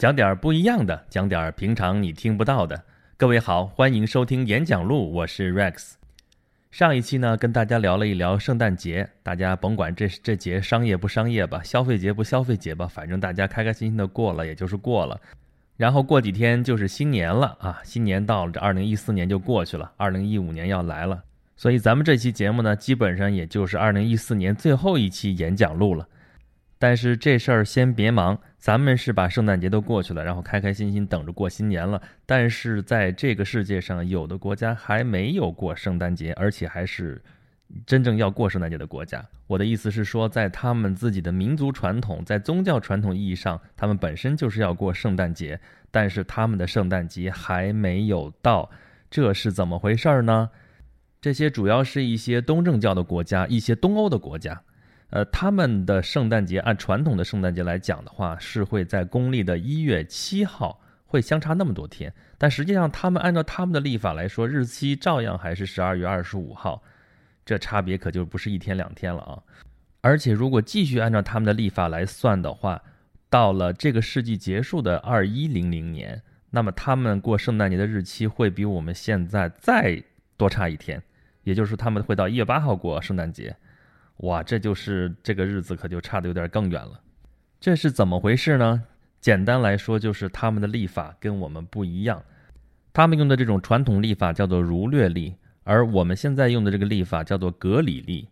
讲点不一样的，讲点平常你听不到的。各位好，欢迎收听演讲录，我是 Rex。上一期呢，跟大家聊了一聊圣诞节，大家甭管这这节商业不商业吧，消费节不消费节吧，反正大家开开心心的过了，也就是过了。然后过几天就是新年了啊，新年到了，这二零一四年就过去了，二零一五年要来了。所以咱们这期节目呢，基本上也就是二零一四年最后一期演讲录了。但是这事儿先别忙，咱们是把圣诞节都过去了，然后开开心心等着过新年了。但是在这个世界上，有的国家还没有过圣诞节，而且还是真正要过圣诞节的国家。我的意思是说，在他们自己的民族传统、在宗教传统意义上，他们本身就是要过圣诞节，但是他们的圣诞节还没有到，这是怎么回事呢？这些主要是一些东正教的国家，一些东欧的国家。呃，他们的圣诞节按传统的圣诞节来讲的话，是会在公历的一月七号，会相差那么多天。但实际上，他们按照他们的历法来说，日期照样还是十二月二十五号，这差别可就不是一天两天了啊！而且，如果继续按照他们的历法来算的话，到了这个世纪结束的二一零零年，那么他们过圣诞节的日期会比我们现在再多差一天，也就是说，他们会到一月八号过圣诞节。哇，这就是这个日子可就差的有点更远了，这是怎么回事呢？简单来说，就是他们的历法跟我们不一样，他们用的这种传统历法叫做儒略历，而我们现在用的这个历法叫做格里历。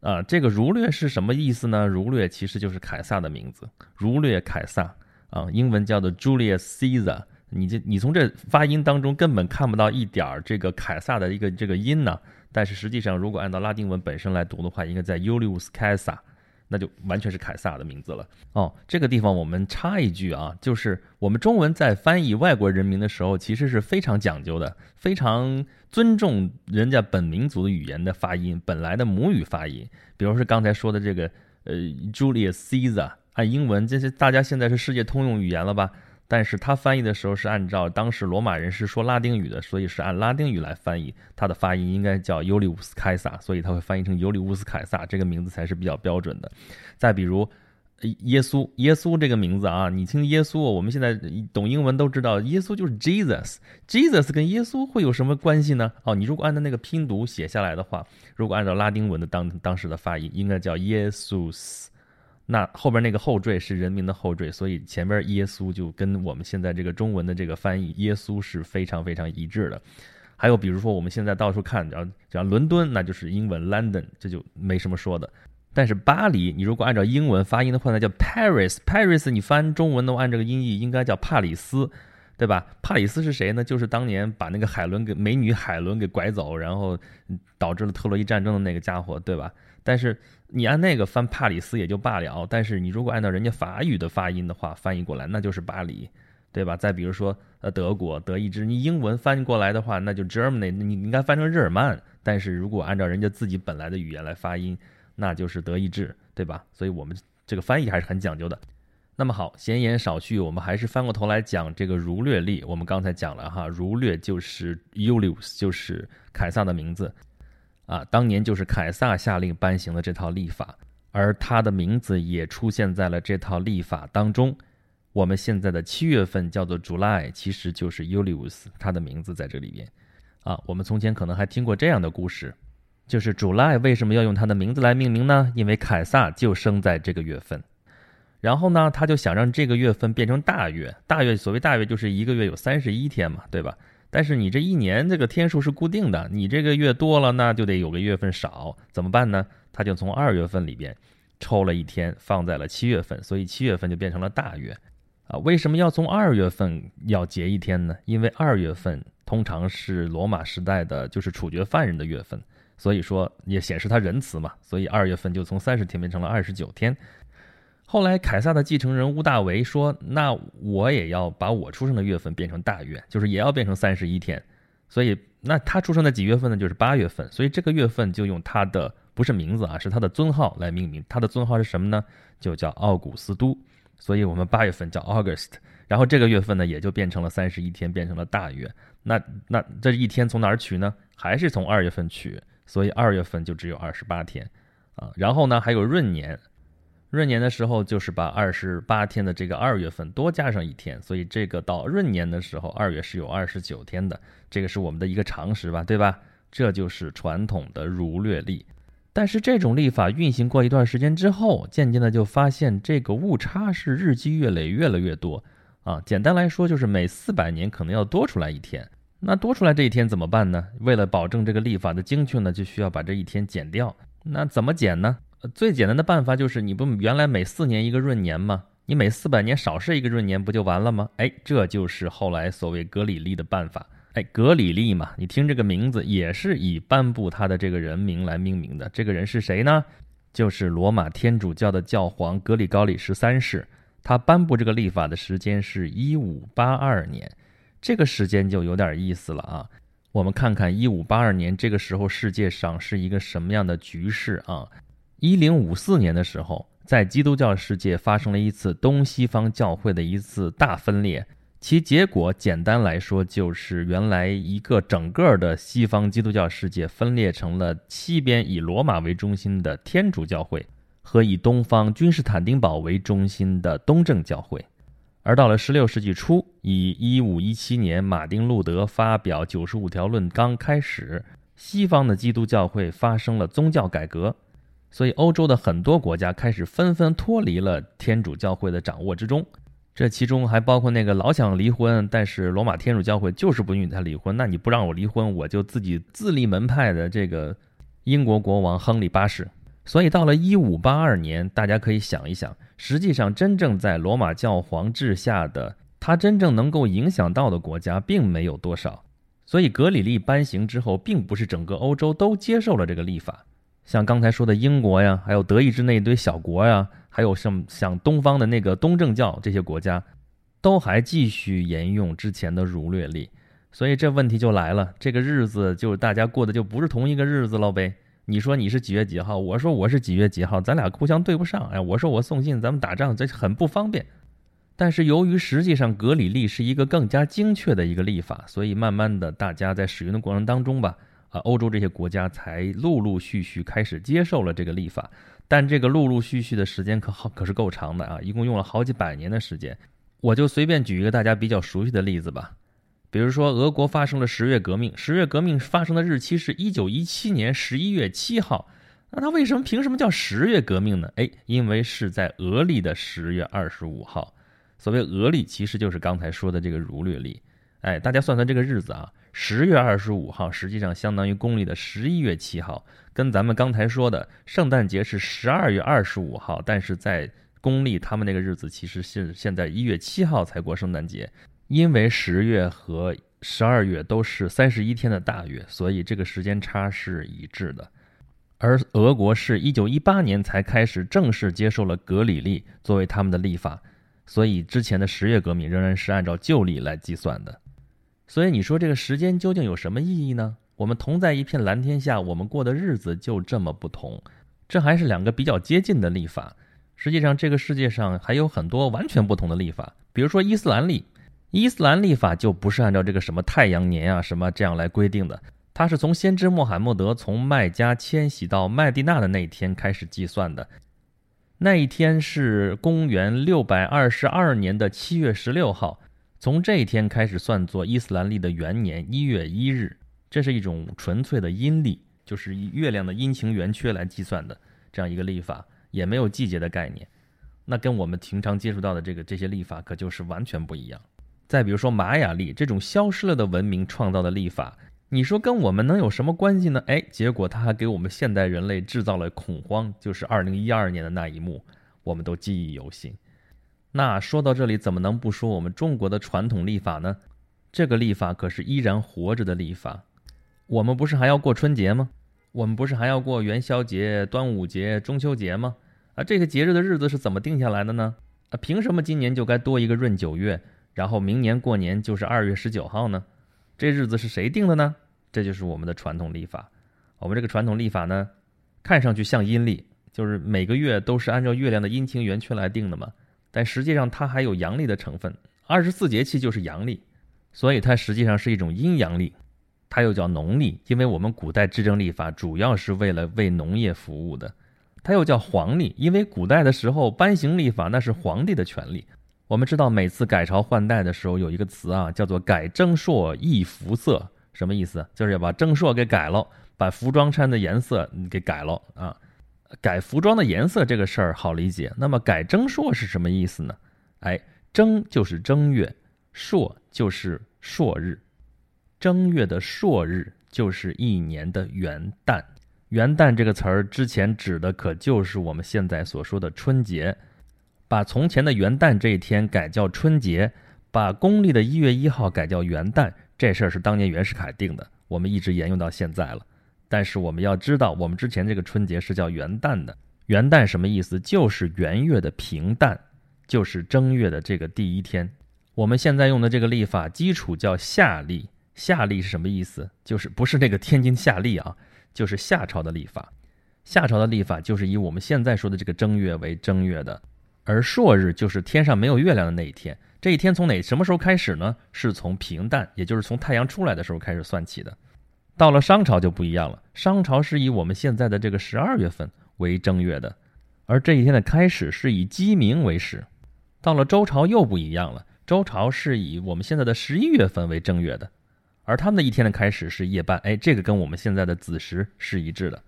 啊，这个儒略是什么意思呢？儒略其实就是凯撒的名字，儒略凯撒啊，英文叫做 Julius Caesar。你这你从这发音当中根本看不到一点儿这个凯撒的一个这个音呢。但是实际上，如果按照拉丁文本身来读的话，应该在 Julius Caesar，那就完全是凯撒的名字了。哦，这个地方我们插一句啊，就是我们中文在翻译外国人名的时候，其实是非常讲究的，非常尊重人家本民族的语言的发音，本来的母语发音。比如说刚才说的这个呃 Julius Caesar，按英文，这些大家现在是世界通用语言了吧？但是他翻译的时候是按照当时罗马人是说拉丁语的，所以是按拉丁语来翻译。他的发音应该叫尤利乌斯凯撒，所以他会翻译成尤利乌斯凯撒这个名字才是比较标准的。再比如，耶稣，耶稣这个名字啊，你听耶稣，我们现在懂英文都知道，耶稣就是 Jesus，Jesus 跟耶稣会有什么关系呢？哦，你如果按照那个拼读写下来的话，如果按照拉丁文的当当时的发音，应该叫耶稣斯。那后边那个后缀是人民的后缀，所以前边耶稣就跟我们现在这个中文的这个翻译耶稣是非常非常一致的。还有比如说我们现在到处看，只要只要伦敦，那就是英文 London，这就没什么说的。但是巴黎，你如果按照英文发音的话，那叫 Paris，Paris 你翻中文的话按这个音译，应该叫帕里斯，对吧？帕里斯是谁呢？就是当年把那个海伦给美女海伦给拐走，然后导致了特洛伊战争的那个家伙，对吧？但是你按那个翻帕里斯也就罢了，但是你如果按照人家法语的发音的话，翻译过来那就是巴黎，对吧？再比如说呃德国德意志，你英文翻译过来的话，那就 Germany，你应该翻成日耳曼。但是如果按照人家自己本来的语言来发音，那就是德意志，对吧？所以我们这个翻译还是很讲究的。那么好，闲言少叙，我们还是翻过头来讲这个儒略历。我们刚才讲了哈，儒略就是 Ulius，就是凯撒的名字。啊，当年就是凯撒下令颁行的这套历法，而他的名字也出现在了这套历法当中。我们现在的七月份叫做 July，其实就是 Ulius，他的名字在这里边。啊，我们从前可能还听过这样的故事，就是 July 为什么要用他的名字来命名呢？因为凯撒就生在这个月份。然后呢，他就想让这个月份变成大月，大月所谓大月就是一个月有三十一天嘛，对吧？但是你这一年这个天数是固定的，你这个月多了，那就得有个月份少，怎么办呢？他就从二月份里边抽了一天放在了七月份，所以七月份就变成了大月。啊，为什么要从二月份要节一天呢？因为二月份通常是罗马时代的就是处决犯人的月份，所以说也显示他仁慈嘛，所以二月份就从三十天变成了二十九天。后来，凯撒的继承人屋大维说：“那我也要把我出生的月份变成大月，就是也要变成三十一天。所以，那他出生的几月份呢？就是八月份。所以这个月份就用他的不是名字啊，是他的尊号来命名。他的尊号是什么呢？就叫奥古斯都。所以我们八月份叫 August。然后这个月份呢，也就变成了三十一天，变成了大月。那那这一天从哪儿取呢？还是从二月份取。所以二月份就只有二十八天啊。然后呢，还有闰年。”闰年的时候就是把二十八天的这个二月份多加上一天，所以这个到闰年的时候，二月是有二十九天的，这个是我们的一个常识吧，对吧？这就是传统的儒略历。但是这种历法运行过一段时间之后，渐渐的就发现这个误差是日积月累，越来越多啊。简单来说，就是每四百年可能要多出来一天。那多出来这一天怎么办呢？为了保证这个历法的精确呢，就需要把这一天减掉。那怎么减呢？最简单的办法就是，你不原来每四年一个闰年吗？你每四百年少设一个闰年不就完了吗？哎，这就是后来所谓格里历的办法。哎，格里历嘛，你听这个名字也是以颁布他的这个人名来命名的。这个人是谁呢？就是罗马天主教的教皇格里高里十三世。他颁布这个历法的时间是一五八二年，这个时间就有点意思了啊。我们看看一五八二年这个时候世界上是一个什么样的局势啊？一零五四年的时候，在基督教世界发生了一次东西方教会的一次大分裂。其结果简单来说，就是原来一个整个的西方基督教世界分裂成了西边以罗马为中心的天主教会和以东方君士坦丁堡为中心的东正教会。而到了16世纪初，以1517年马丁路德发表九十五条论纲开始，西方的基督教会发生了宗教改革，所以欧洲的很多国家开始纷纷脱离了天主教会的掌握之中。这其中还包括那个老想离婚，但是罗马天主教会就是不允许他离婚。那你不让我离婚，我就自己自立门派的这个英国国王亨利八世。所以到了一五八二年，大家可以想一想，实际上真正在罗马教皇治下的他真正能够影响到的国家并没有多少。所以格里历颁行之后，并不是整个欧洲都接受了这个历法。像刚才说的英国呀，还有德意志那一堆小国呀。还有像像东方的那个东正教这些国家，都还继续沿用之前的儒略历，所以这问题就来了，这个日子就大家过的就不是同一个日子了呗。你说你是几月几号，我说我是几月几号，咱俩互相对不上。哎，我说我送信，咱们打仗这很不方便。但是由于实际上格里历是一个更加精确的一个历法，所以慢慢的大家在使用的过程当中吧，欧洲这些国家才陆陆续续开始接受了这个历法。但这个陆陆续续的时间可好，可是够长的啊！一共用了好几百年的时间。我就随便举一个大家比较熟悉的例子吧，比如说俄国发生了十月革命，十月革命发生的日期是一九一七年十一月七号。那它为什么凭什么叫十月革命呢？哎，因为是在俄历的十月二十五号。所谓俄历，其实就是刚才说的这个儒略历。哎，大家算算这个日子啊，十月二十五号实际上相当于公历的十一月七号。跟咱们刚才说的圣诞节是十二月二十五号，但是在公历他们那个日子其实是现在一月七号才过圣诞节，因为十月和十二月都是三十一天的大月，所以这个时间差是一致的。而俄国是一九一八年才开始正式接受了格里历作为他们的历法，所以之前的十月革命仍然是按照旧历来计算的。所以你说这个时间究竟有什么意义呢？我们同在一片蓝天下，我们过的日子就这么不同，这还是两个比较接近的历法。实际上，这个世界上还有很多完全不同的历法，比如说伊斯兰历。伊斯兰历法就不是按照这个什么太阳年啊什么这样来规定的，它是从先知穆罕默德从麦加迁徙到麦地那的那一天开始计算的。那一天是公元六百二十二年的七月十六号，从这一天开始算作伊斯兰历的元年一月一日。这是一种纯粹的阴历，就是以月亮的阴晴圆缺来计算的这样一个历法，也没有季节的概念。那跟我们平常接触到的这个这些历法可就是完全不一样。再比如说玛雅历这种消失了的文明创造的历法，你说跟我们能有什么关系呢？哎，结果它还给我们现代人类制造了恐慌，就是二零一二年的那一幕，我们都记忆犹新。那说到这里，怎么能不说我们中国的传统历法呢？这个历法可是依然活着的历法。我们不是还要过春节吗？我们不是还要过元宵节、端午节、中秋节吗？啊，这个节日的日子是怎么定下来的呢？啊，凭什么今年就该多一个闰九月，然后明年过年就是二月十九号呢？这日子是谁定的呢？这就是我们的传统历法。我们这个传统历法呢，看上去像阴历，就是每个月都是按照月亮的阴晴圆缺来定的嘛。但实际上它还有阳历的成分，二十四节气就是阳历，所以它实际上是一种阴阳历。它又叫农历，因为我们古代制政历法主要是为了为农业服务的。它又叫黄历，因为古代的时候颁行历法那是皇帝的权利。我们知道每次改朝换代的时候有一个词啊，叫做改正朔易服色，什么意思？就是要把正朔给改了，把服装穿的颜色给改了啊。改服装的颜色这个事儿好理解，那么改正朔是什么意思呢？哎，正就是正月，朔就是朔日，正月的朔日就是一年的元旦。元旦这个词儿之前指的可就是我们现在所说的春节。把从前的元旦这一天改叫春节，把公历的一月一号改叫元旦，这事儿是当年袁世凯定的，我们一直沿用到现在了。但是我们要知道，我们之前这个春节是叫元旦的。元旦什么意思？就是元月的平淡，就是正月的这个第一天。我们现在用的这个历法基础叫夏历，夏历是什么意思？就是不是那个天津夏历啊，就是夏朝的历法。夏朝的历法就是以我们现在说的这个正月为正月的。而朔日就是天上没有月亮的那一天，这一天从哪什么时候开始呢？是从平淡，也就是从太阳出来的时候开始算起的。到了商朝就不一样了，商朝是以我们现在的这个十二月份为正月的，而这一天的开始是以鸡鸣为始。到了周朝又不一样了，周朝是以我们现在的十一月份为正月的，而他们的一天的开始是夜半，哎，这个跟我们现在的子时是一致的。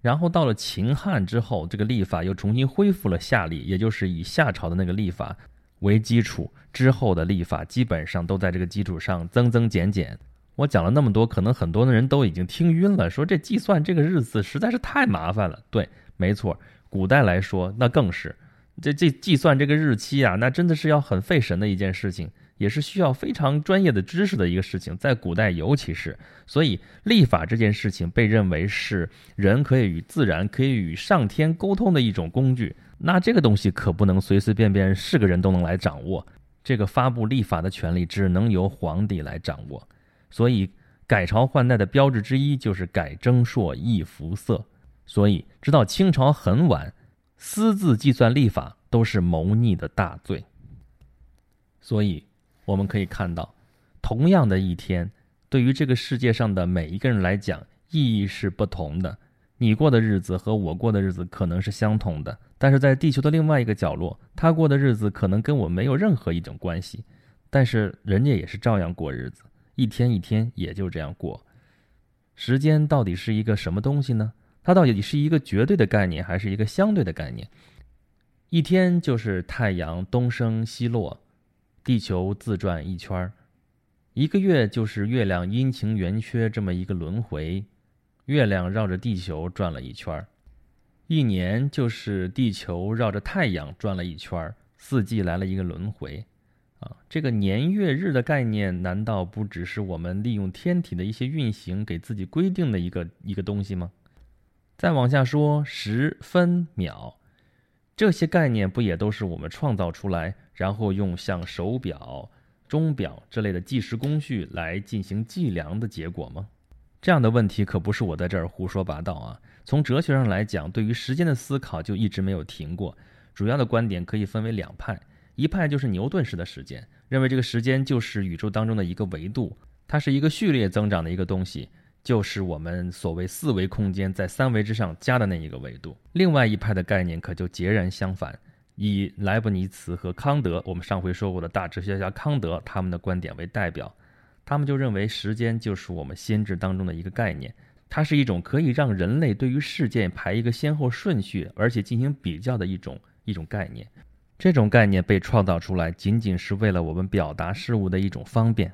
然后到了秦汉之后，这个历法又重新恢复了夏历，也就是以夏朝的那个历法为基础，之后的历法基本上都在这个基础上增增减减。我讲了那么多，可能很多的人都已经听晕了，说这计算这个日子实在是太麻烦了。对，没错，古代来说那更是，这这计算这个日期啊，那真的是要很费神的一件事情。也是需要非常专业的知识的一个事情，在古代尤其是，所以历法这件事情被认为是人可以与自然、可以与上天沟通的一种工具。那这个东西可不能随随便便是个人都能来掌握，这个发布历法的权利只能由皇帝来掌握。所以改朝换代的标志之一就是改征朔易服色。所以直到清朝很晚，私自计算历法都是谋逆的大罪。所以。我们可以看到，同样的一天，对于这个世界上的每一个人来讲，意义是不同的。你过的日子和我过的日子可能是相同的，但是在地球的另外一个角落，他过的日子可能跟我没有任何一种关系。但是人家也是照样过日子，一天一天也就这样过。时间到底是一个什么东西呢？它到底是一个绝对的概念，还是一个相对的概念？一天就是太阳东升西落。地球自转一圈儿，一个月就是月亮阴晴圆缺这么一个轮回，月亮绕着地球转了一圈儿；一年就是地球绕着太阳转了一圈儿，四季来了一个轮回。啊，这个年月日的概念，难道不只是我们利用天体的一些运行给自己规定的一个一个东西吗？再往下说，时分秒。这些概念不也都是我们创造出来，然后用像手表、钟表这类的计时工序来进行计量的结果吗？这样的问题可不是我在这儿胡说八道啊！从哲学上来讲，对于时间的思考就一直没有停过。主要的观点可以分为两派，一派就是牛顿式的时间，认为这个时间就是宇宙当中的一个维度，它是一个序列增长的一个东西。就是我们所谓四维空间在三维之上加的那一个维度。另外一派的概念可就截然相反，以莱布尼茨和康德，我们上回说过的大哲学家康德他们的观点为代表，他们就认为时间就是我们心智当中的一个概念，它是一种可以让人类对于事件排一个先后顺序，而且进行比较的一种一种概念。这种概念被创造出来，仅仅是为了我们表达事物的一种方便。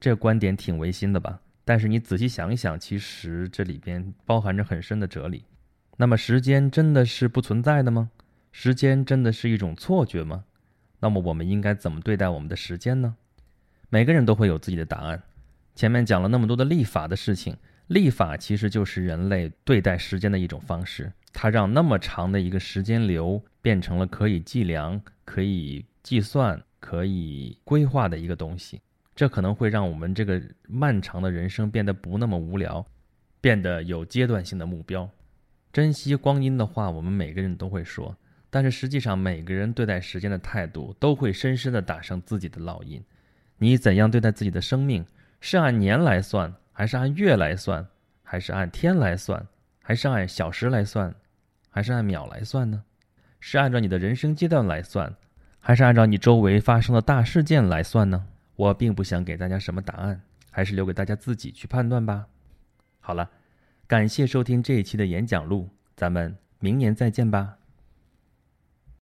这观点挺违心的吧？但是你仔细想一想，其实这里边包含着很深的哲理。那么时间真的是不存在的吗？时间真的是一种错觉吗？那么我们应该怎么对待我们的时间呢？每个人都会有自己的答案。前面讲了那么多的历法的事情，历法其实就是人类对待时间的一种方式。它让那么长的一个时间流变成了可以计量、可以计算、可以规划的一个东西。这可能会让我们这个漫长的人生变得不那么无聊，变得有阶段性的目标。珍惜光阴的话，我们每个人都会说，但是实际上每个人对待时间的态度都会深深的打上自己的烙印。你怎样对待自己的生命？是按年来算，还是按月来算，还是按天来算，还是按小时来算，还是按秒来算呢？是按照你的人生阶段来算，还是按照你周围发生的大事件来算呢？我并不想给大家什么答案，还是留给大家自己去判断吧。好了，感谢收听这一期的演讲录，咱们明年再见吧。